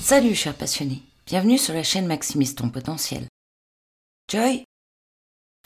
Salut chers passionnés, bienvenue sur la chaîne Maximise ton potentiel. Joy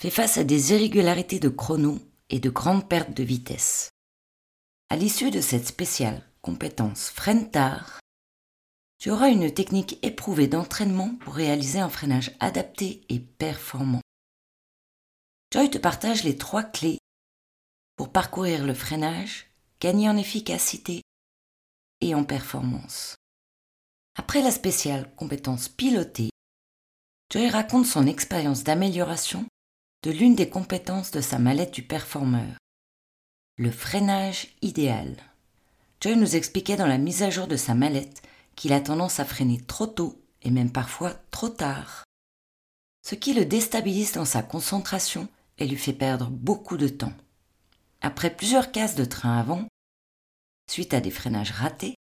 fait face à des irrégularités de chrono et de grandes pertes de vitesse. À l'issue de cette spéciale compétence freine tard, tu auras une technique éprouvée d'entraînement pour réaliser un freinage adapté et performant. Joy te partage les trois clés pour parcourir le freinage, gagner en efficacité et en performance. Après la spéciale compétence pilotée, Joy raconte son expérience d'amélioration de l'une des compétences de sa mallette du performeur, le freinage idéal. Joy nous expliquait dans la mise à jour de sa mallette qu'il a tendance à freiner trop tôt et même parfois trop tard, ce qui le déstabilise dans sa concentration et lui fait perdre beaucoup de temps. Après plusieurs cases de train avant, suite à des freinages ratés,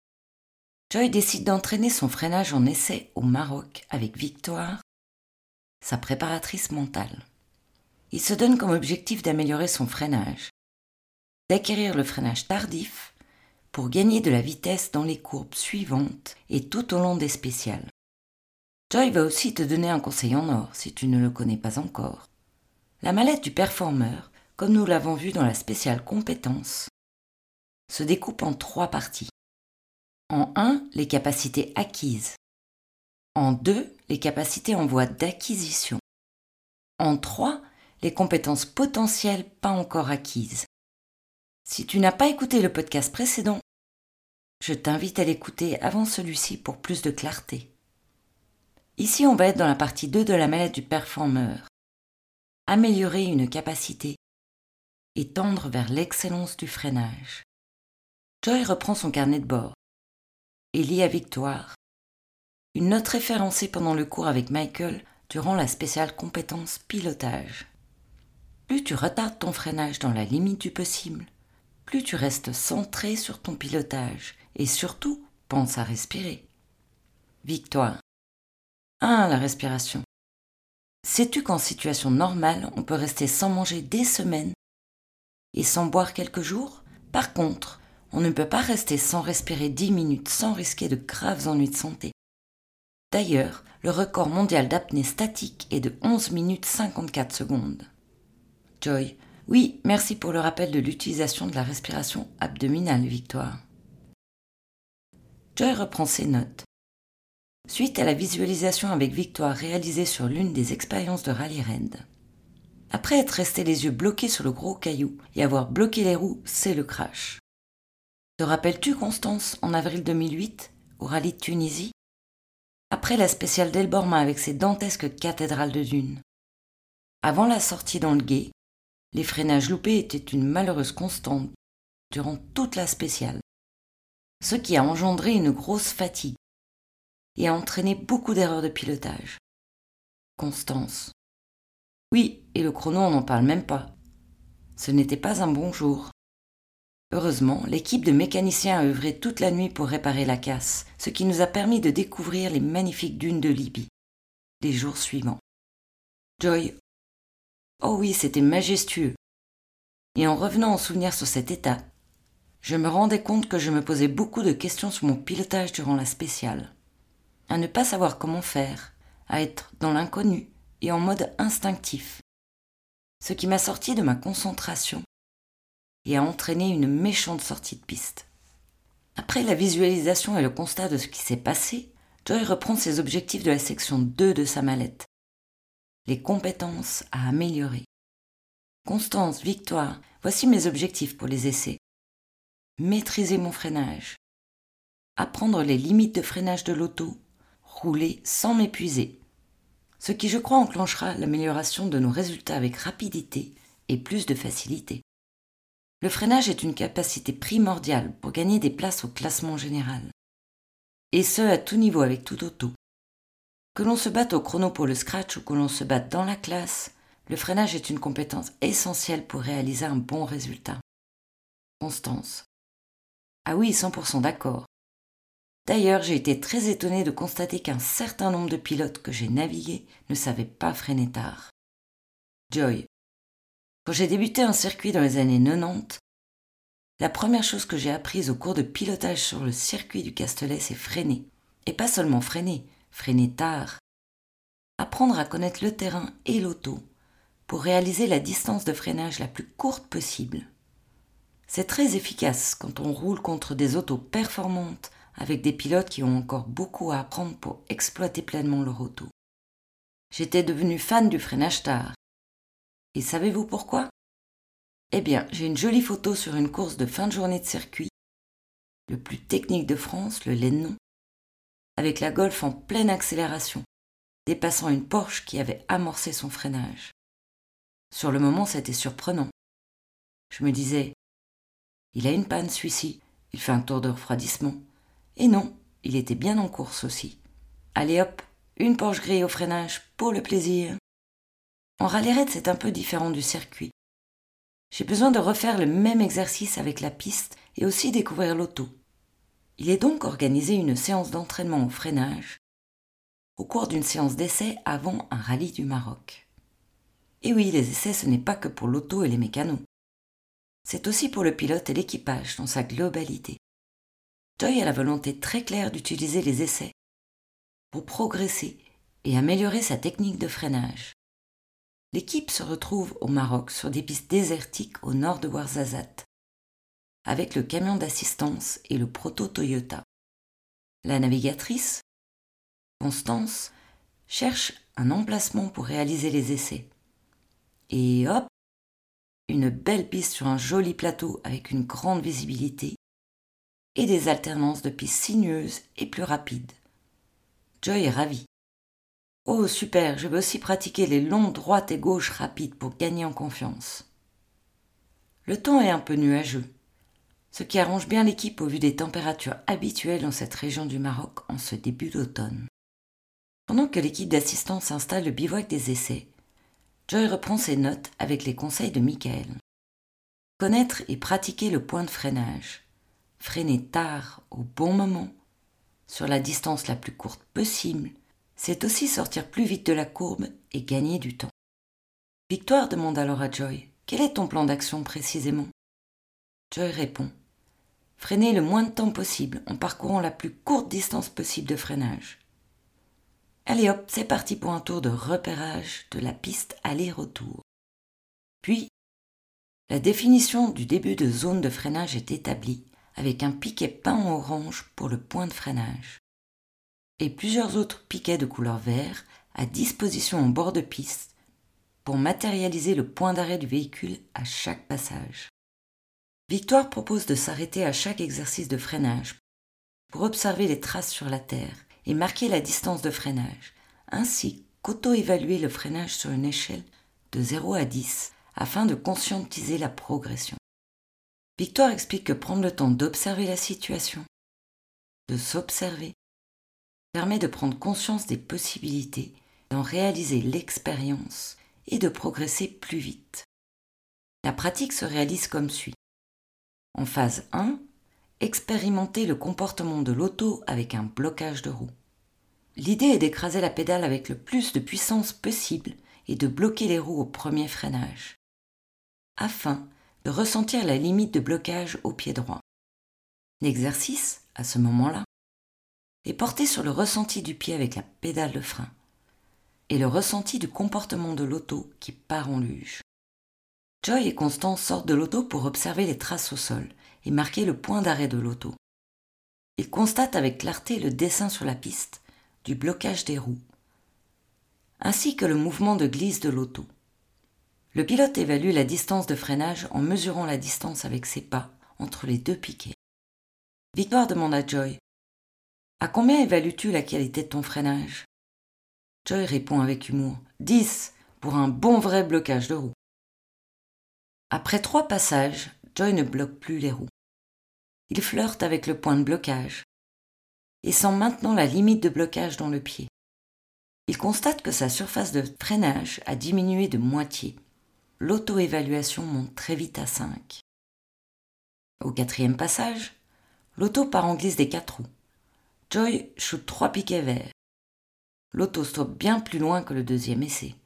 Joy décide d'entraîner son freinage en essai au Maroc avec Victoire, sa préparatrice mentale. Il se donne comme objectif d'améliorer son freinage, d'acquérir le freinage tardif pour gagner de la vitesse dans les courbes suivantes et tout au long des spéciales. Joy va aussi te donner un conseil en or si tu ne le connais pas encore. La mallette du performeur, comme nous l'avons vu dans la spéciale compétence, se découpe en trois parties. En 1, les capacités acquises. En 2, les capacités en voie d'acquisition. En 3, les compétences potentielles pas encore acquises. Si tu n'as pas écouté le podcast précédent, je t'invite à l'écouter avant celui-ci pour plus de clarté. Ici, on va être dans la partie 2 de la maladie du performeur. Améliorer une capacité et tendre vers l'excellence du freinage. Joy reprend son carnet de bord et lit à Victoire. Une note référencée pendant le cours avec Michael durant la spéciale compétence pilotage. Plus tu retardes ton freinage dans la limite du possible, plus tu restes centré sur ton pilotage et surtout pense à respirer. Victoire. 1. La respiration. Sais-tu qu'en situation normale, on peut rester sans manger des semaines et sans boire quelques jours? Par contre, on ne peut pas rester sans respirer 10 minutes sans risquer de graves ennuis de santé. D'ailleurs, le record mondial d'apnée statique est de 11 minutes 54 secondes. Joy, oui, merci pour le rappel de l'utilisation de la respiration abdominale, Victoire. Joy reprend ses notes. Suite à la visualisation avec Victoire réalisée sur l'une des expériences de Rally Red. Après être resté les yeux bloqués sur le gros caillou et avoir bloqué les roues, c'est le crash. Te rappelles-tu, Constance, en avril 2008, au rallye de Tunisie? Après la spéciale d'Elborma avec ses dantesques cathédrales de dunes. Avant la sortie dans le guet, les freinages loupés étaient une malheureuse constante durant toute la spéciale, ce qui a engendré une grosse fatigue et a entraîné beaucoup d'erreurs de pilotage. Constance. Oui, et le chrono, on n'en parle même pas. Ce n'était pas un bon jour. Heureusement, l'équipe de mécaniciens a œuvré toute la nuit pour réparer la casse, ce qui nous a permis de découvrir les magnifiques dunes de Libye. Les jours suivants. Joy. Oh oui, c'était majestueux. Et en revenant en souvenir sur cet état, je me rendais compte que je me posais beaucoup de questions sur mon pilotage durant la spéciale. À ne pas savoir comment faire, à être dans l'inconnu et en mode instinctif. Ce qui m'a sorti de ma concentration et a entraîné une méchante sortie de piste. Après la visualisation et le constat de ce qui s'est passé, Joy reprend ses objectifs de la section 2 de sa mallette. Les compétences à améliorer. Constance, victoire, voici mes objectifs pour les essais. Maîtriser mon freinage. Apprendre les limites de freinage de l'auto. Rouler sans m'épuiser. Ce qui, je crois, enclenchera l'amélioration de nos résultats avec rapidité et plus de facilité. Le freinage est une capacité primordiale pour gagner des places au classement général. Et ce, à tout niveau avec tout auto. Que l'on se batte au chrono pour le scratch ou que l'on se batte dans la classe, le freinage est une compétence essentielle pour réaliser un bon résultat. Constance. Ah oui, 100% d'accord. D'ailleurs, j'ai été très étonné de constater qu'un certain nombre de pilotes que j'ai navigués ne savaient pas freiner tard. Joy. Quand j'ai débuté un circuit dans les années 90, la première chose que j'ai apprise au cours de pilotage sur le circuit du Castellet, c'est freiner. Et pas seulement freiner, freiner tard. Apprendre à connaître le terrain et l'auto pour réaliser la distance de freinage la plus courte possible. C'est très efficace quand on roule contre des autos performantes avec des pilotes qui ont encore beaucoup à apprendre pour exploiter pleinement leur auto. J'étais devenu fan du freinage tard. Et savez-vous pourquoi? Eh bien, j'ai une jolie photo sur une course de fin de journée de circuit, le plus technique de France, le Lennon, avec la Golf en pleine accélération, dépassant une Porsche qui avait amorcé son freinage. Sur le moment, c'était surprenant. Je me disais, il a une panne celui-ci, il fait un tour de refroidissement. Et non, il était bien en course aussi. Allez hop, une Porsche grille au freinage pour le plaisir. En rallye c'est un peu différent du circuit. J'ai besoin de refaire le même exercice avec la piste et aussi découvrir l'auto. Il est donc organisé une séance d'entraînement au freinage au cours d'une séance d'essai avant un rallye du Maroc. Et oui, les essais, ce n'est pas que pour l'auto et les mécanos. C'est aussi pour le pilote et l'équipage dans sa globalité. Joy a la volonté très claire d'utiliser les essais pour progresser et améliorer sa technique de freinage. L'équipe se retrouve au Maroc sur des pistes désertiques au nord de Ouarzazate, avec le camion d'assistance et le proto Toyota. La navigatrice, Constance, cherche un emplacement pour réaliser les essais. Et hop, une belle piste sur un joli plateau avec une grande visibilité et des alternances de pistes sinueuses et plus rapides. Joy est ravie. Oh super, je veux aussi pratiquer les longues droites et gauches rapides pour gagner en confiance. Le temps est un peu nuageux, ce qui arrange bien l'équipe au vu des températures habituelles dans cette région du Maroc en ce début d'automne. Pendant que l'équipe d'assistance installe le bivouac des essais, Joy reprend ses notes avec les conseils de Michael. Connaître et pratiquer le point de freinage, freiner tard au bon moment, sur la distance la plus courte possible, c'est aussi sortir plus vite de la courbe et gagner du temps. Victoire demande alors à Joy Quel est ton plan d'action précisément? Joy répond Freiner le moins de temps possible en parcourant la plus courte distance possible de freinage. Allez hop, c'est parti pour un tour de repérage de la piste aller-retour. Puis, la définition du début de zone de freinage est établie avec un piquet peint en orange pour le point de freinage et plusieurs autres piquets de couleur vert à disposition en bord de piste pour matérialiser le point d'arrêt du véhicule à chaque passage. Victoire propose de s'arrêter à chaque exercice de freinage pour observer les traces sur la terre et marquer la distance de freinage, ainsi qu'auto-évaluer le freinage sur une échelle de 0 à 10 afin de conscientiser la progression. Victoire explique que prendre le temps d'observer la situation, de s'observer, permet de prendre conscience des possibilités, d'en réaliser l'expérience et de progresser plus vite. La pratique se réalise comme suit. En phase 1, expérimenter le comportement de l'auto avec un blocage de roue. L'idée est d'écraser la pédale avec le plus de puissance possible et de bloquer les roues au premier freinage, afin de ressentir la limite de blocage au pied droit. L'exercice, à ce moment-là, est porté sur le ressenti du pied avec la pédale de frein et le ressenti du comportement de l'auto qui part en luge. Joy et Constance sortent de l'auto pour observer les traces au sol et marquer le point d'arrêt de l'auto. Ils constatent avec clarté le dessin sur la piste du blocage des roues, ainsi que le mouvement de glisse de l'auto. Le pilote évalue la distance de freinage en mesurant la distance avec ses pas entre les deux piquets. Victoire demande à Joy À combien évalues-tu la qualité de ton freinage? Joy répond avec humour Dix pour un bon vrai blocage de roues. Après trois passages, Joy ne bloque plus les roues. Il flirte avec le point de blocage et sent maintenant la limite de blocage dans le pied. Il constate que sa surface de freinage a diminué de moitié. L'auto-évaluation monte très vite à 5. Au quatrième passage, l'auto part en glisse des quatre roues. Joy shoot trois piquets verts. L'auto stoppe bien plus loin que le deuxième essai.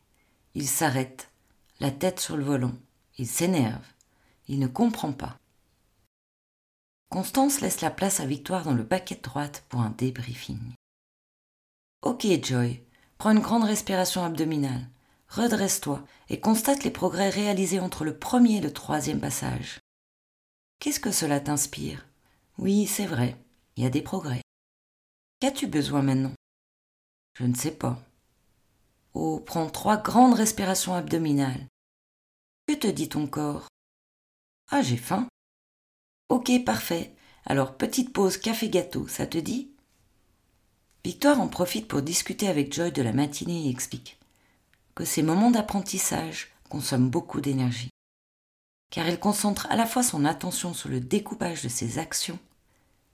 Il s'arrête, la tête sur le volant. Il s'énerve. Il ne comprend pas. Constance laisse la place à Victoire dans le paquet de droite pour un débriefing. Ok, Joy, prends une grande respiration abdominale, redresse-toi et constate les progrès réalisés entre le premier et le troisième passage. Qu'est-ce que cela t'inspire? Oui, c'est vrai, il y a des progrès. Qu'as-tu besoin maintenant? Je ne sais pas. Oh, prends trois grandes respirations abdominales. Que te dit ton corps? Ah, j'ai faim. Ok, parfait. Alors, petite pause café-gâteau, ça te dit? Victoire en profite pour discuter avec Joy de la matinée et explique que ces moments d'apprentissage consomment beaucoup d'énergie, car elle concentre à la fois son attention sur le découpage de ses actions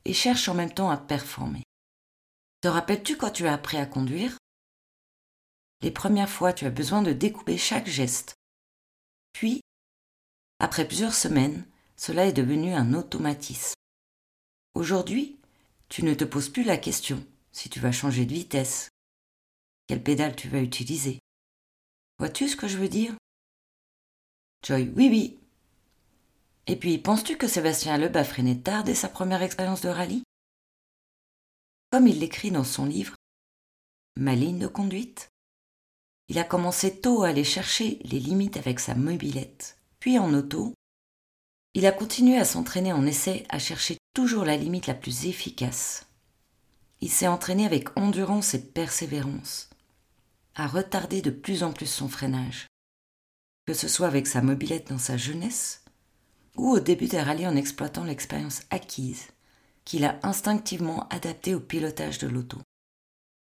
et cherche en même temps à performer. Te rappelles-tu quand tu as appris à conduire? Les premières fois, tu as besoin de découper chaque geste. Puis, après plusieurs semaines, cela est devenu un automatisme. Aujourd'hui, tu ne te poses plus la question si tu vas changer de vitesse, quelle pédale tu vas utiliser? Vois-tu ce que je veux dire? Joy, oui, oui. Et puis, penses-tu que Sébastien Loeb a freiné tard dès sa première expérience de rallye? Comme il l'écrit dans son livre Ma ligne de conduite, il a commencé tôt à aller chercher les limites avec sa mobilette, puis en auto. Il a continué à s'entraîner en essai à chercher toujours la limite la plus efficace. Il s'est entraîné avec endurance et persévérance, à retarder de plus en plus son freinage, que ce soit avec sa mobilette dans sa jeunesse, ou au début des rallyes en exploitant l'expérience acquise, qu'il a instinctivement adaptée au pilotage de l'auto.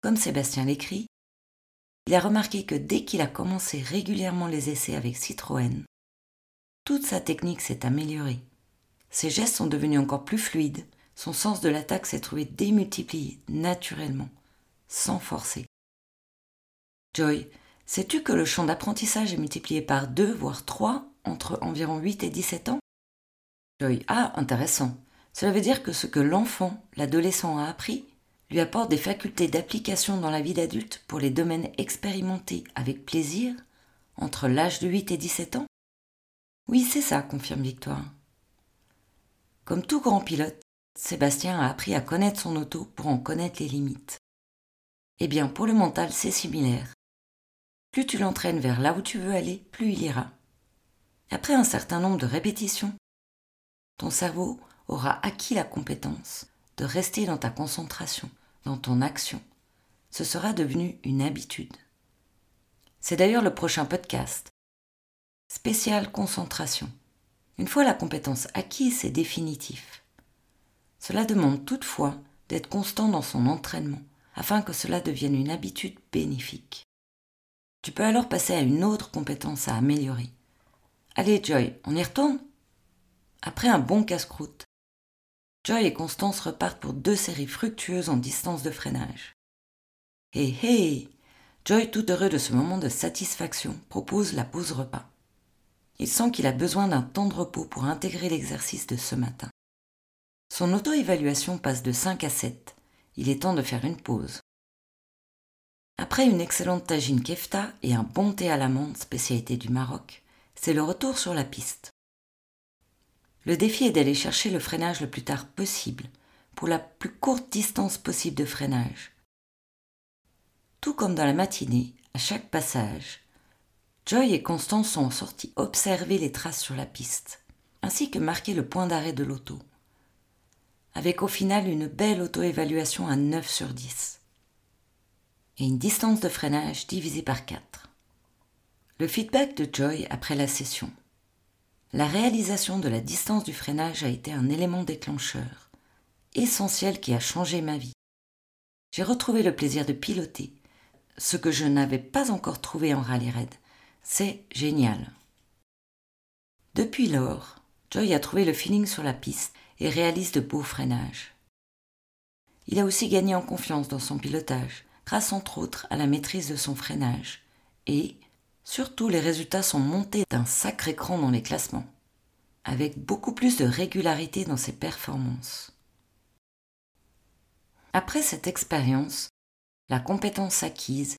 Comme Sébastien l'écrit, il a remarqué que dès qu'il a commencé régulièrement les essais avec Citroën, toute sa technique s'est améliorée. Ses gestes sont devenus encore plus fluides, son sens de l'attaque s'est trouvé démultiplié naturellement, sans forcer. Joy, sais-tu que le champ d'apprentissage est multiplié par deux, voire trois, entre environ 8 et 17 ans? Joy, ah, intéressant. Cela veut dire que ce que l'enfant, l'adolescent a appris, lui apporte des facultés d'application dans la vie d'adulte pour les domaines expérimentés avec plaisir entre l'âge de 8 et 17 ans Oui, c'est ça, confirme Victoire. Comme tout grand pilote, Sébastien a appris à connaître son auto pour en connaître les limites. Eh bien, pour le mental, c'est similaire. Plus tu l'entraînes vers là où tu veux aller, plus il ira. Après un certain nombre de répétitions, ton cerveau aura acquis la compétence de rester dans ta concentration, dans ton action. Ce sera devenu une habitude. C'est d'ailleurs le prochain podcast. Spécial concentration. Une fois la compétence acquise, c'est définitif. Cela demande toutefois d'être constant dans son entraînement afin que cela devienne une habitude bénéfique. Tu peux alors passer à une autre compétence à améliorer. Allez Joy, on y retourne? Après un bon casse-croûte, Joy et Constance repartent pour deux séries fructueuses en distance de freinage. Hé hey, hé Joy, tout heureux de ce moment de satisfaction, propose la pause repas. Il sent qu'il a besoin d'un temps de repos pour intégrer l'exercice de ce matin. Son auto-évaluation passe de 5 à 7. Il est temps de faire une pause. Après une excellente tagine kefta et un bon thé à l'amande, spécialité du Maroc, c'est le retour sur la piste. Le défi est d'aller chercher le freinage le plus tard possible, pour la plus courte distance possible de freinage. Tout comme dans la matinée, à chaque passage, Joy et Constance sont sortis observer les traces sur la piste, ainsi que marquer le point d'arrêt de l'auto avec au final une belle auto-évaluation à 9 sur 10 et une distance de freinage divisée par 4. Le feedback de Joy après la session. La réalisation de la distance du freinage a été un élément déclencheur, essentiel qui a changé ma vie. J'ai retrouvé le plaisir de piloter, ce que je n'avais pas encore trouvé en rallye raid. C'est génial. Depuis lors, Joy a trouvé le feeling sur la piste et réalise de beaux freinages. Il a aussi gagné en confiance dans son pilotage, grâce entre autres à la maîtrise de son freinage, et, surtout, les résultats sont montés d'un sacré cran dans les classements, avec beaucoup plus de régularité dans ses performances. Après cette expérience, la compétence acquise,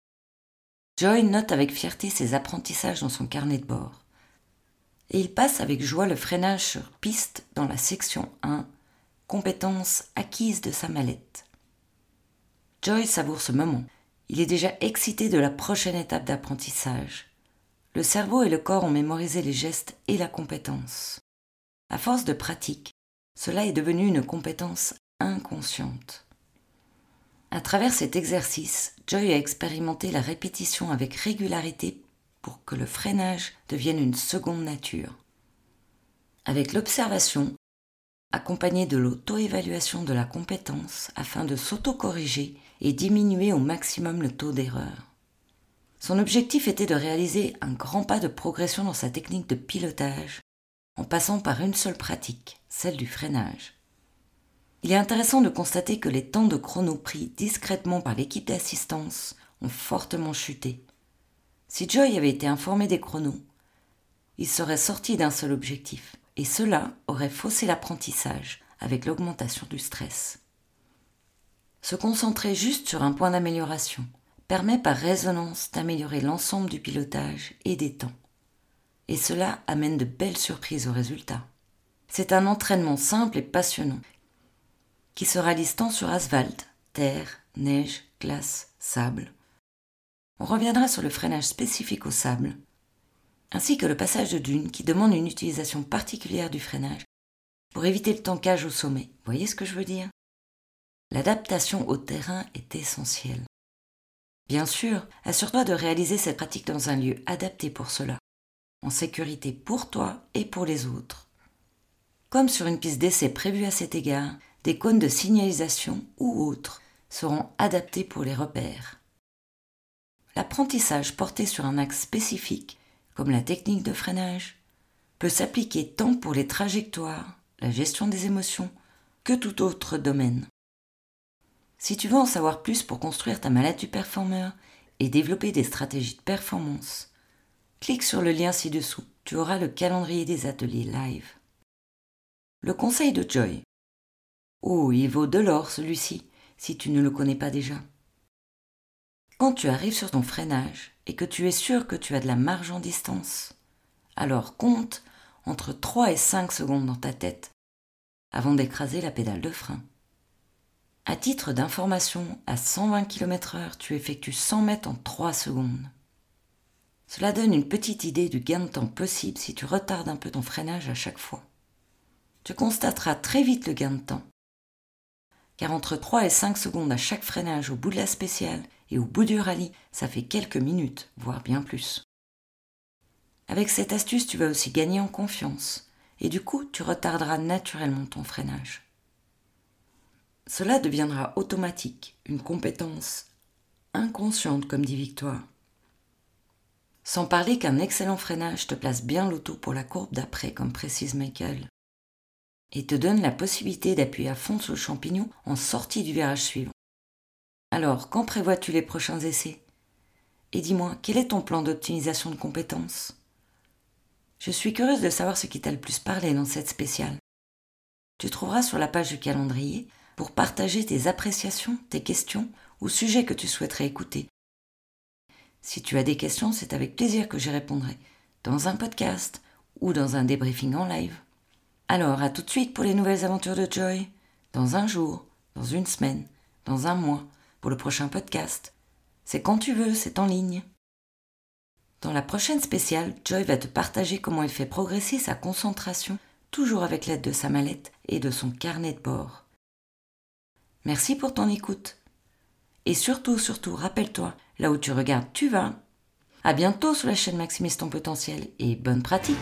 Joy note avec fierté ses apprentissages dans son carnet de bord. Et il passe avec joie le freinage sur piste dans la section 1, compétence acquise de sa mallette. Joy savoure ce moment. Il est déjà excité de la prochaine étape d'apprentissage. Le cerveau et le corps ont mémorisé les gestes et la compétence. À force de pratique, cela est devenu une compétence inconsciente. À travers cet exercice, Joy a expérimenté la répétition avec régularité pour que le freinage devienne une seconde nature. Avec l'observation, accompagnée de l'auto-évaluation de la compétence afin de s'auto-corriger et diminuer au maximum le taux d'erreur. Son objectif était de réaliser un grand pas de progression dans sa technique de pilotage en passant par une seule pratique, celle du freinage. Il est intéressant de constater que les temps de chrono pris discrètement par l'équipe d'assistance ont fortement chuté. Si Joy avait été informé des chronos, il serait sorti d'un seul objectif, et cela aurait faussé l'apprentissage avec l'augmentation du stress. Se concentrer juste sur un point d'amélioration permet par résonance d'améliorer l'ensemble du pilotage et des temps. Et cela amène de belles surprises au résultat. C'est un entraînement simple et passionnant qui se réalise tant sur asphalte, terre, neige, glace, sable. On reviendra sur le freinage spécifique au sable, ainsi que le passage de dunes qui demande une utilisation particulière du freinage pour éviter le tankage au sommet. Voyez ce que je veux dire? L'adaptation au terrain est essentielle. Bien sûr, assure-toi de réaliser cette pratique dans un lieu adapté pour cela, en sécurité pour toi et pour les autres. Comme sur une piste d'essai prévue à cet égard, des cônes de signalisation ou autres seront adaptés pour les repères. L'apprentissage porté sur un axe spécifique, comme la technique de freinage, peut s'appliquer tant pour les trajectoires, la gestion des émotions, que tout autre domaine. Si tu veux en savoir plus pour construire ta mallette du performeur et développer des stratégies de performance, clique sur le lien ci-dessous. Tu auras le calendrier des ateliers live. Le conseil de Joy. Oh, il vaut de l'or celui-ci, si tu ne le connais pas déjà. Quand tu arrives sur ton freinage et que tu es sûr que tu as de la marge en distance, alors compte entre 3 et 5 secondes dans ta tête avant d'écraser la pédale de frein. À titre d'information, à 120 km/h, tu effectues 100 mètres en 3 secondes. Cela donne une petite idée du gain de temps possible si tu retardes un peu ton freinage à chaque fois. Tu constateras très vite le gain de temps, car entre 3 et 5 secondes à chaque freinage au bout de la spéciale et au bout du rallye, ça fait quelques minutes, voire bien plus. Avec cette astuce, tu vas aussi gagner en confiance, et du coup, tu retarderas naturellement ton freinage. Cela deviendra automatique, une compétence inconsciente, comme dit Victoire. Sans parler qu'un excellent freinage te place bien l'auto pour la courbe d'après, comme précise Michael, et te donne la possibilité d'appuyer à fond sur le champignon en sortie du virage suivant. Alors, quand prévois-tu les prochains essais? Et dis-moi, quel est ton plan d'optimisation de compétences? Je suis curieuse de savoir ce qui t'a le plus parlé dans cette spéciale. Tu trouveras sur la page du calendrier pour partager tes appréciations, tes questions ou sujets que tu souhaiterais écouter. Si tu as des questions, c'est avec plaisir que j'y répondrai, dans un podcast ou dans un débriefing en live. Alors, à tout de suite pour les nouvelles aventures de Joy, dans un jour, dans une semaine, dans un mois, pour le prochain podcast. C'est quand tu veux, c'est en ligne. Dans la prochaine spéciale, Joy va te partager comment elle fait progresser sa concentration, toujours avec l'aide de sa mallette et de son carnet de bord. Merci pour ton écoute. Et surtout, surtout, rappelle-toi, là où tu regardes, tu vas. À bientôt sur la chaîne Maximise ton potentiel et bonne pratique.